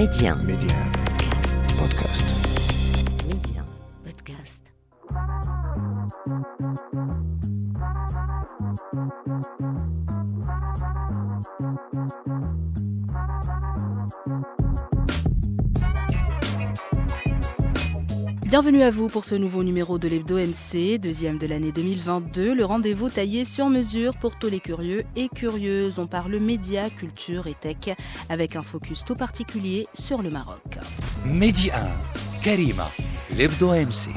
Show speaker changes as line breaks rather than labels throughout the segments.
Média.
Média. Podcast.
Bienvenue à vous pour ce nouveau numéro de l'Hebdo MC, deuxième de l'année 2022, le rendez-vous taillé sur mesure pour tous les curieux et curieuses. On parle médias, culture et tech avec un focus tout particulier sur le Maroc.
Mehdi 1, Karima, l'Hebdo MC.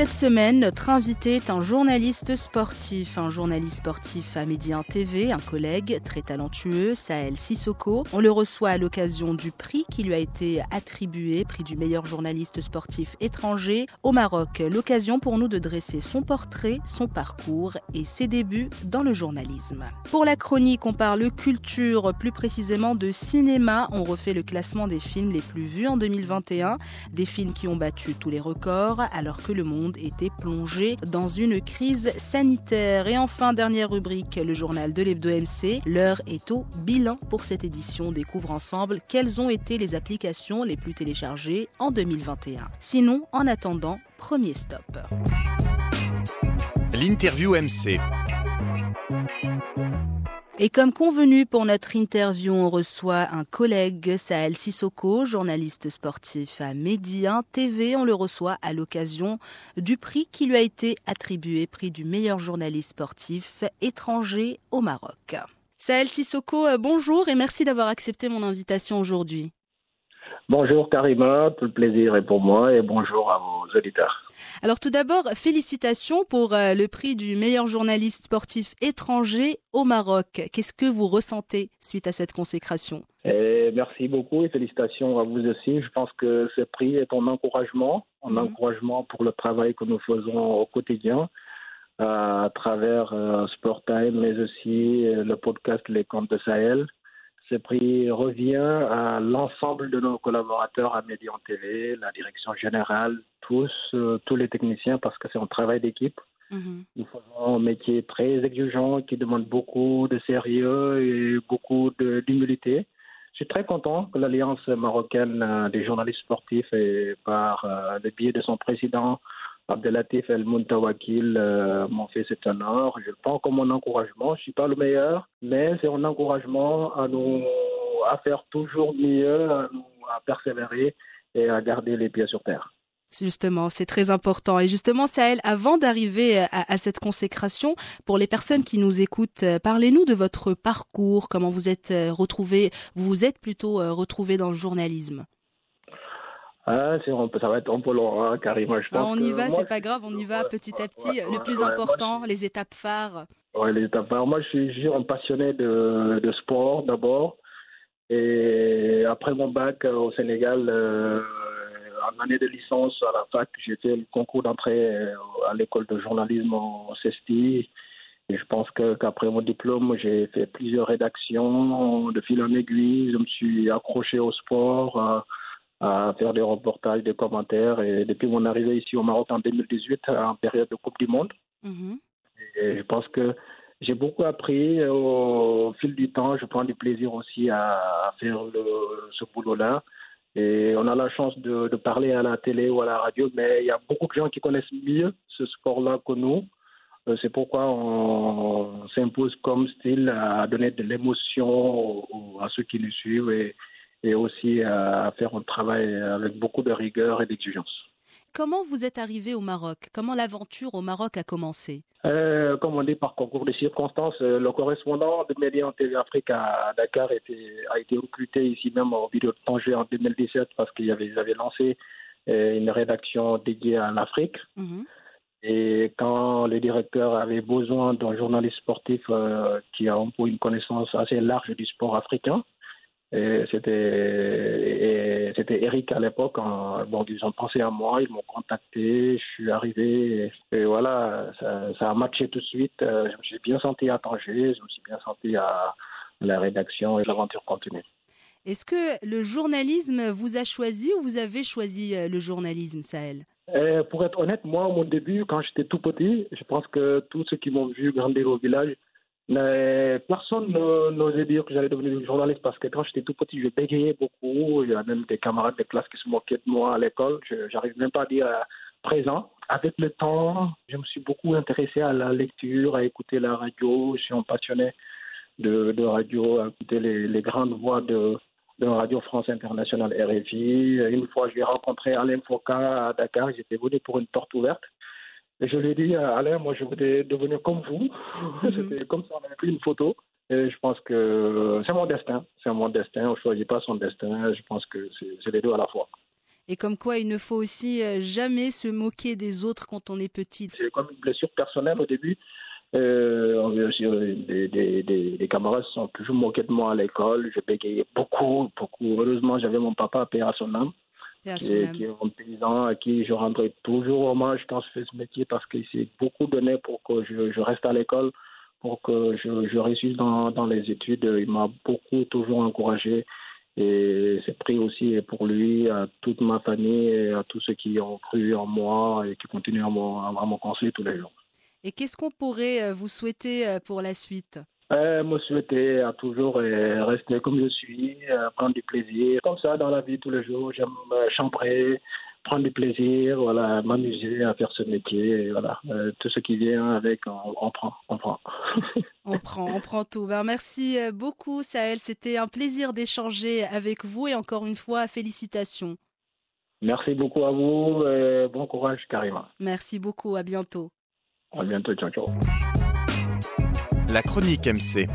Cette semaine, notre invité est un journaliste sportif, un journaliste sportif à Midi 1 TV, un collègue très talentueux, Sahel Sissoko. On le reçoit à l'occasion du prix qui lui a été attribué, prix du meilleur journaliste sportif étranger au Maroc. L'occasion pour nous de dresser son portrait, son parcours et ses débuts dans le journalisme. Pour la chronique, on parle culture, plus précisément de cinéma. On refait le classement des films les plus vus en 2021, des films qui ont battu tous les records alors que le monde était plongé dans une crise sanitaire. Et enfin, dernière rubrique, le journal de l'Hebdo MC. L'heure est au bilan pour cette édition. On découvre ensemble quelles ont été les applications les plus téléchargées en 2021. Sinon, en attendant, premier stop.
L'interview MC.
Et comme convenu pour notre interview, on reçoit un collègue, Sahel Sissoko, journaliste sportif à Média TV. On le reçoit à l'occasion du prix qui lui a été attribué, prix du meilleur journaliste sportif étranger au Maroc. Sahel Sissoko, euh, bonjour et merci d'avoir accepté mon invitation aujourd'hui.
Bonjour Karima, tout le plaisir est pour moi et bonjour à vos auditeurs.
Alors tout d'abord, félicitations pour euh, le prix du meilleur journaliste sportif étranger au Maroc. Qu'est-ce que vous ressentez suite à cette consécration?
Et merci beaucoup et félicitations à vous aussi. Je pense que ce prix est un encouragement, un
Mhm.
encouragement pour le travail que nous faisons au quotidien à travers euh, Sport Time, mais aussi euh, le podcast Les Comptes de Sahel. Ce prix revient à l'ensemble de nos collaborateurs à Médian TV, la direction générale, tous, euh, tous les techniciens, parce que c'est un travail d'équipe.
Mhm.
Nous faisons un métier très exigeant qui demande beaucoup de sérieux et beaucoup d'humilité. Je suis très content que l'Alliance marocaine euh, des journalistes sportifs et par euh, le biais de son président Abdelatif El Muntawakil euh, m'ont fait cet honneur. Je le prends comme un encouragement. Je suis pas le meilleur, mais c'est un encouragement à nous à faire toujours mieux, à, nous, à persévérer et à garder les pieds sur terre.
Justement, c'est très important. Et justement, Sahel, avant d'arriver à, à cette consécration, pour les personnes qui nous écoutent, euh, parlez-nous de votre parcours, comment vous êtes euh, retrouvé, vous vous êtes plutôt euh, retrouvé dans le journalisme?
Ah, ça va être un peu long, hein, Karima. Je
Ah,
pense
on y va, c'est pas grave, on y va petit à petit.
ouais,
le plus
ouais,
important, les étapes phares.
Ouais, les étapes. Alors, moi, je suis, je suis un passionné de, de sport d'abord. Et après mon bac euh, au Sénégal, euh, en année de licence à la fac, j'ai fait le concours d'entrée euh, à l'école de journalisme au CESTI. Et je pense qu'après mon diplôme, j'ai fait plusieurs rédactions de fil en aiguille. Je me suis accroché au sport, à faire des reportages, des commentaires. Et depuis mon arrivée ici au Maroc en 2018, en période de Coupe du Monde,
Mhm.
et je pense que j'ai beaucoup appris au fil du temps. Je prends du plaisir aussi à, faire le- ce boulot-là. Et on a la chance de, de parler à la télé ou à la radio, mais il y a beaucoup de gens qui connaissent mieux ce sport-là que nous. Euh, C'est pourquoi on, s'impose comme style à donner de l'émotion à ceux qui nous suivent et, et aussi à faire un travail avec beaucoup de rigueur et d'exigence.
Comment vous êtes arrivé au Maroc? Comment l'aventure au Maroc a commencé?
Euh, comme on dit par concours de circonstances, euh, le correspondant de Média en TV Afrique à Dakar était, a été recruté ici même au bureau de Tanger en 2017 parce qu'ils avaient, lancé euh, une rédaction dédiée à l'Afrique.
Mhm.
Et quand le directeur avait besoin d'un journaliste sportif euh, qui a un peu une connaissance assez large du sport africain, c'était et c'était Eric à l'époque. Bon, ils ont pensé à moi, ils m'ont contacté, je suis arrivé et, et voilà, ça, ça a matché tout de suite. Euh, Je me suis bien senti à Tanger, je me suis bien senti à la rédaction et l'aventure continue.
Est-ce que le journalisme vous a choisi ou vous avez choisi euh, le journalisme, Sahel?
Euh, pour être honnête, moi, au mon début, quand j'étais tout petit, je pense que tous ceux qui m'ont vu grandir au village Personne n'osait dire que j'allais devenir journaliste parce que quand j'étais tout petit, je bégayais beaucoup. Il y a même des camarades de classe qui se moquaient de moi à l'école. Je n'arrive même pas à dire euh, présent. Avec le temps, je me suis beaucoup intéressé à la lecture, à écouter la radio. Je suis un passionné de, radio, à écouter les, grandes voix de, Radio France Internationale RFI. Une fois, j'ai rencontré Alain Foucault à Dakar. J'étais venu pour une porte ouverte. Et je lui ai dit, Alain, moi je voudrais devenir comme vous. Mhm. C'était comme ça, on avait pris une photo. Et je pense que c'est mon destin. C'est mon destin. On ne choisit pas son destin. Je pense que c'est les deux à la fois.
Et comme quoi, il ne faut aussi euh, jamais se moquer des autres quand on est petit.
C'est comme une blessure personnelle au début. Euh, des, des, des, des, camarades sont toujours moqués de moi à l'école. Je bégayais beaucoup, beaucoup. Heureusement, j'avais mon papa, père à son âme qui est, qui est, un paysan à qui je rendrai toujours hommage quand je fais ce métier parce qu'il s'est beaucoup donné pour que je, je reste à l'école, pour que je, je réussisse dans, dans, les études. Il m'a beaucoup toujours encouragé et c'est pris aussi pour lui, à toute ma famille et à tous ceux qui ont cru en moi et qui continuent à me conseiller tous les jours.
Et qu'est-ce qu'on pourrait euh, vous souhaiter euh, pour la suite?
Euh, me souhaiter à toujours euh, rester comme je suis, euh, prendre du plaisir. Comme ça, dans la vie, tous les jours, j'aime chambrer, prendre du plaisir, voilà, m'amuser à faire ce métier. voilà, tout ce qui vient avec, on, prend, on prend.
on prend, on prend tout. Ben, merci beaucoup, Sahel. C'était un plaisir d'échanger avec vous et encore une fois, félicitations.
Merci beaucoup à vous et bon courage, Karima.
Merci beaucoup, à bientôt.
À bientôt, ciao, ciao.
La chronique MC.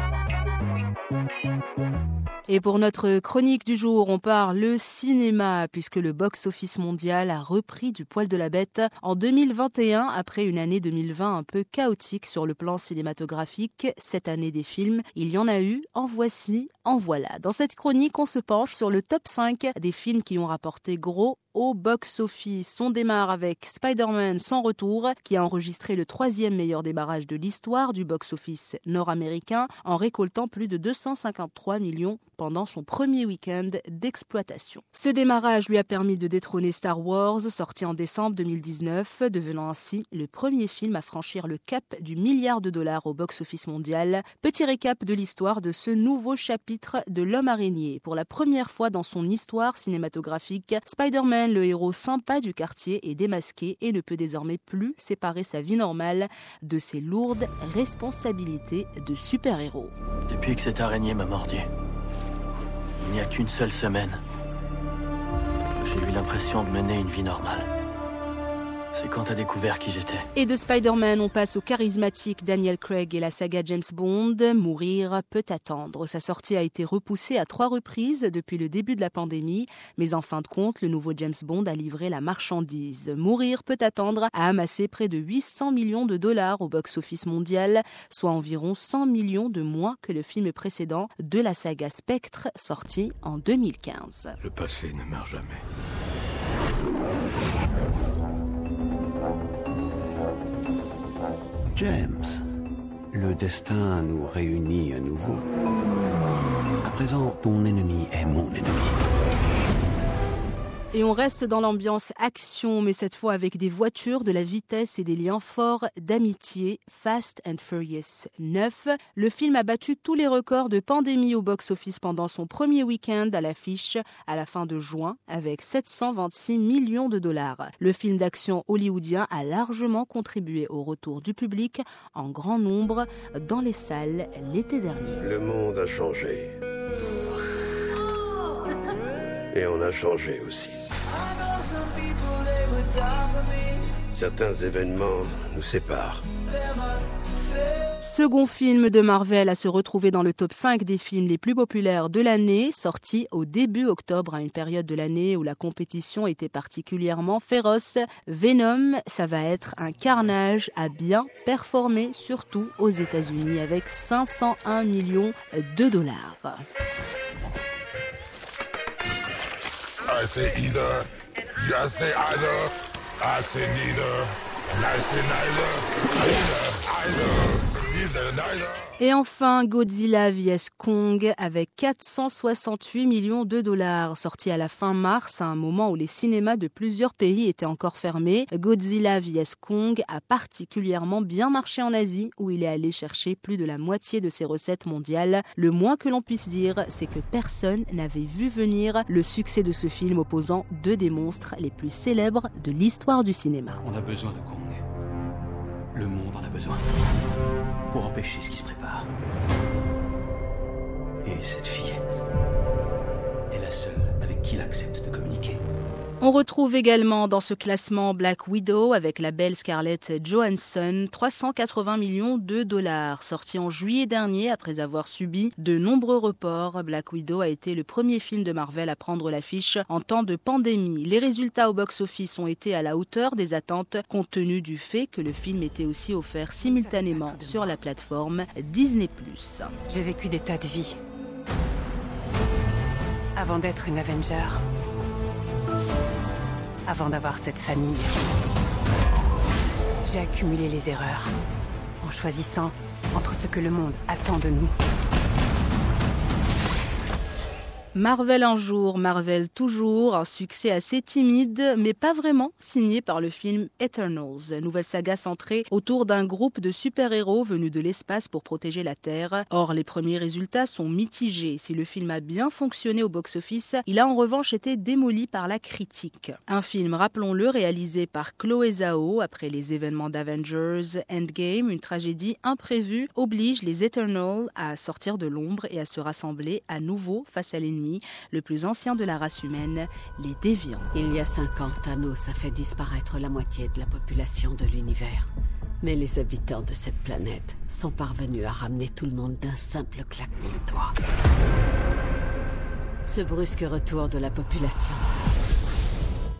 Et pour notre chronique du jour, on parle le cinéma, puisque le box-office mondial a repris du poil de la bête en 2021, après une année 2020 un peu chaotique sur le plan cinématographique. Cette année des films, il y en a eu, en voici, en voilà. Dans cette chronique, on se penche sur le top 5 des films qui ont rapporté gros au box-office. On démarre avec Spider-Man sans retour, qui a enregistré le troisième meilleur démarrage de l'histoire du box-office nord-américain en récoltant plus de 253 millions pendant son premier week-end d'exploitation. Ce démarrage lui a permis de détrôner Star Wars, sorti en décembre 2019, devenant ainsi le premier film à franchir le cap du milliard de dollars au box-office mondial. Petit récap de l'histoire de ce nouveau chapitre de l'homme araignée. Pour la première fois dans son histoire cinématographique, Spider-Man le héros sympa du quartier, est démasqué et ne peut désormais plus séparer sa vie normale de ses lourdes responsabilités de super-héros.
Depuis que cette araignée m'a mordu, il n'y a qu'une seule semaine, j'ai eu l'impression de mener une vie normale. C'est quand t'as découvert qui j'étais.
Et de Spider-Man, on passe au charismatique Daniel Craig et la saga James Bond. Mourir peut attendre. Sa sortie a été repoussée à trois reprises depuis le début de la pandémie, mais en fin de compte, le nouveau James Bond a livré la marchandise. Mourir peut attendre a amassé près de 800 millions de dollars au box-office mondial, soit environ 100 millions de moins que le film précédent de la saga Spectre, sorti en 2015.
Le passé ne meurt jamais.
James, le destin nous réunit à nouveau. À présent, ton ennemi est mon ennemi.
Et on reste dans l'ambiance action, mais cette fois avec des voitures, de la vitesse et des liens forts d'amitié. Fast and Furious 9. Le film a battu tous les records de pandémie au box-office pendant son premier week-end à l'affiche à la fin de juin avec 726 millions de dollars. Le film d'action hollywoodien a largement contribué au retour du public en grand nombre dans les salles l'été dernier.
Le monde a changé. Et on a changé aussi. Certains événements nous séparent.
Second film de Marvel à se retrouver dans le top 5 des films les plus populaires de l'année, sorti au début octobre à une période de l'année où la compétition était particulièrement féroce. Venom, ça va être un carnage à bien performer, surtout aux États-Unis, avec 501 millions de dollars.
I say either. I say either. I say neither. And I say neither. Either. Either. either, neither.
Et enfin, Godzilla vs Kong avec 468 millions de dollars. Sorti à la fin mars, à un moment où les cinémas de plusieurs pays étaient encore fermés, Godzilla vs Kong a particulièrement bien marché en Asie, où il est allé chercher plus de la moitié de ses recettes mondiales. Le moins que l'on puisse dire, c'est que personne n'avait vu venir le succès de ce film opposant deux des monstres les plus célèbres de l'histoire du cinéma.
On a besoin de Kong. Le monde en a besoin. Pour empêcher ce qui se prépare. Et cette fillette est la seule avec qui il accepte de communiquer.
On retrouve également dans ce classement Black Widow avec la belle Scarlett Johansson 380 millions de dollars. Sorti en juillet dernier après avoir subi de nombreux reports, Black Widow a été le premier film de Marvel à prendre l'affiche en temps de pandémie. Les résultats au box-office ont été à la hauteur des attentes compte tenu du fait que le film était aussi offert simultanément sur la plateforme Disney+.
J'ai vécu des tas de vies. Avant d'être une Avenger. Avant d'avoir cette famille. J'ai accumulé les erreurs. En choisissant entre ce que le monde attend de nous.
Marvel un jour, Marvel toujours, un succès assez timide, mais pas vraiment, signé par le film Eternals, nouvelle saga centrée autour d'un groupe de super-héros venus de l'espace pour protéger la Terre. Or, les premiers résultats sont mitigés. Si le film a bien fonctionné au box-office, il a en revanche été démoli par la critique. Un film, rappelons-le, réalisé par Chloé Zhao après les événements d'Avengers Endgame, une tragédie imprévue oblige les Eternals à sortir de l'ombre et à se rassembler à nouveau face à l'ennemi le plus ancien de la race humaine, les déviants.
Il y a cinq ans, Thanos a fait disparaître la moitié de la population de l'univers. Mais les habitants de cette planète sont parvenus à ramener tout le monde d'un simple claquement de doigts. Ce brusque retour de la population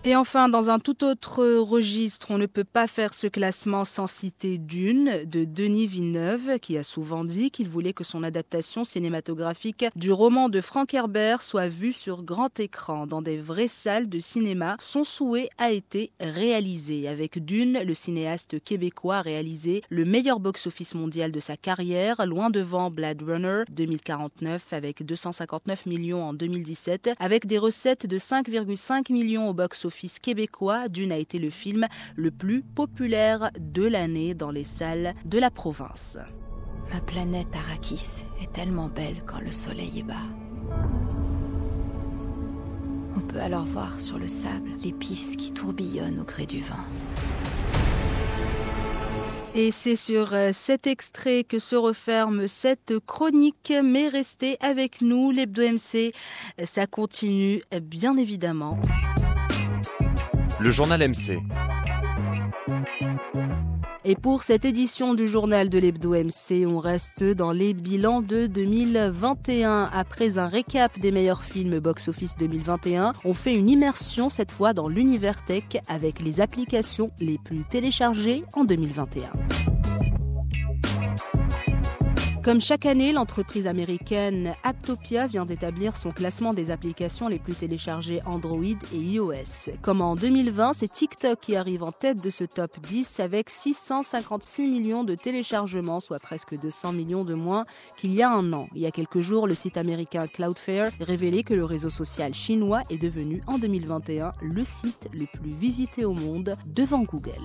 et enfin, dans un tout autre registre, on ne peut pas faire ce classement sans citer Dune de Denis Villeneuve, qui a souvent dit qu'il voulait que son adaptation cinématographique du roman de Frank Herbert soit vue sur grand écran, dans des vraies salles de cinéma. Son souhait a été réalisé. Avec Dune, le cinéaste québécois a réalisé le meilleur box-office mondial de sa carrière, loin devant Blade Runner 2049 avec 259 millions en 2017, avec des recettes de 5,5 millions au box-office office québécois, Dune a été le film le plus populaire de l'année dans les salles de la province.
Ma planète Arrakis est tellement belle quand le soleil est bas. On peut alors voir sur le sable l'épice qui tourbillonne au gré du vent.
Et c'est sur euh, cet extrait que se referme cette chronique, mais restez avec nous, l'Hebdo MC, ça continue bien évidemment.
Le journal MC.
Et pour cette édition du journal de l'Hebdo MC, on reste dans les bilans de 2021. Après un récap des meilleurs films box-office 2021, on fait une immersion cette fois dans l'univers tech avec les applications les plus téléchargées en 2021. Comme chaque année, l'entreprise américaine Aptopia vient d'établir son classement des applications les plus téléchargées Android et iOS. Comme en 2020, c'est TikTok qui arrive en tête de ce top 10 avec 656 millions de téléchargements, soit presque 200 millions de moins qu'il y a un an. Il y a quelques jours, le site américain Cloudflare révélait que le réseau social chinois est devenu en 2021 le site le plus visité au monde devant Google.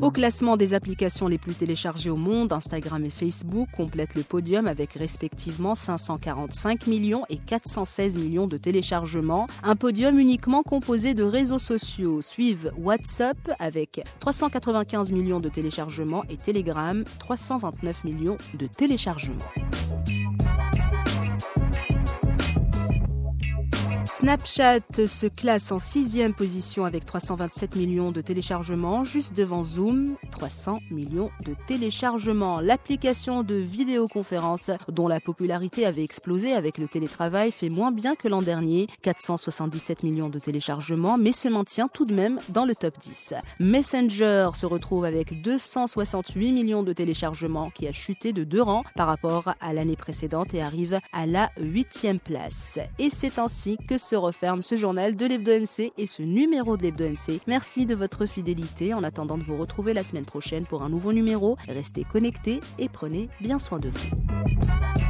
Au classement des applications les plus téléchargées au monde, Instagram et Facebook complètent le podium avec respectivement 545 millions et 416 millions de téléchargements. Un podium uniquement composé de réseaux sociaux. Suivent WhatsApp avec 395 millions de téléchargements et Telegram 329 millions de téléchargements. Snapchat se classe en sixième position avec 327 millions de téléchargements, juste devant Zoom, 300 millions de téléchargements. L'application de vidéoconférence, dont la popularité avait explosé avec le télétravail, fait moins bien que l'an dernier, 477 millions de téléchargements, mais se maintient tout de même dans le top 10. Messenger se retrouve avec 268 millions de téléchargements, qui a chuté de deux rangs par rapport à l'année précédente et arrive à la huitième place. Et c'est ainsi que se referme ce journal de l'Hebdo MC et ce numéro de l'Hebdo MC. Merci de votre fidélité. En attendant de vous retrouver la semaine prochaine pour un nouveau numéro, restez connectés et prenez bien soin de vous.